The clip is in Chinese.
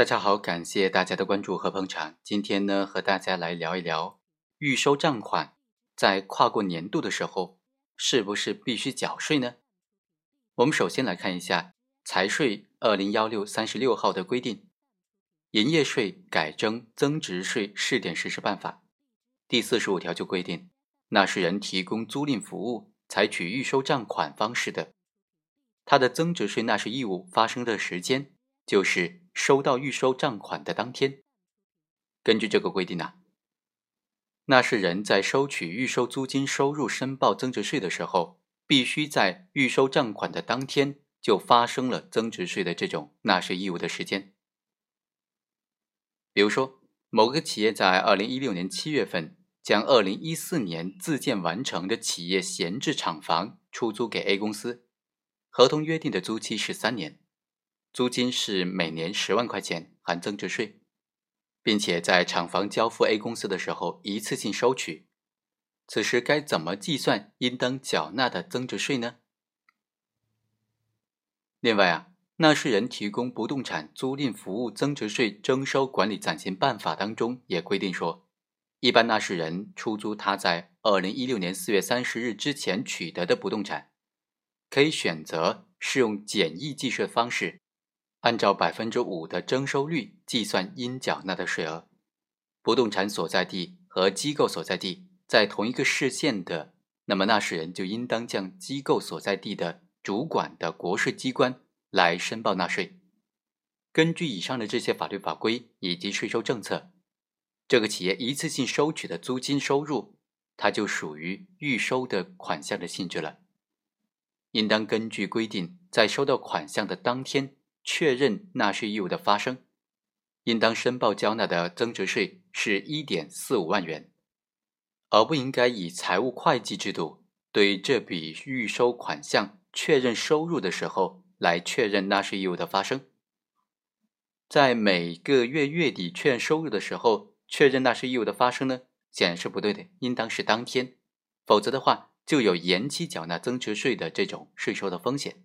大家好，感谢大家的关注和捧场。今天呢，和大家来聊一聊预收账款在跨过年度的时候，是不是必须缴税呢？我们首先来看一下财税二零幺六三十六号的规定，《营业税改征增值税试点实施办法》第四十五条就规定，纳税人提供租赁服务采取预收账款方式的，他的增值税纳税义务发生的时间就是。收到预收账款的当天，根据这个规定呢，纳税人在收取预收租金收入申报增值税的时候，必须在预收账款的当天就发生了增值税的这种纳税义务的时间。比如说，某个企业在二零一六年七月份将二零一四年自建完成的企业闲置厂房出租给 A 公司，合同约定的租期是三年。租金是每年十万块钱，含增值税，并且在厂房交付 A 公司的时候一次性收取。此时该怎么计算应当缴纳的增值税呢？另外啊，纳税人提供不动产租赁服务增值税征收管理暂行办法当中也规定说，一般纳税人出租他在二零一六年四月三十日之前取得的不动产，可以选择适用简易计税方式。按照百分之五的征收率计算应缴纳的税额，不动产所在地和机构所在地在同一个市县的，那么纳税人就应当向机构所在地的主管的国税机关来申报纳税。根据以上的这些法律法规以及税收政策，这个企业一次性收取的租金收入，它就属于预收的款项的性质了，应当根据规定在收到款项的当天。确认纳税义务的发生，应当申报交纳的增值税是一点四五万元，而不应该以财务会计制度对这笔预收款项确认收入的时候来确认纳税义务的发生。在每个月月底确认收入的时候确认纳税义务的发生呢，显然是不对的，应当是当天，否则的话就有延期缴纳增值税的这种税收的风险。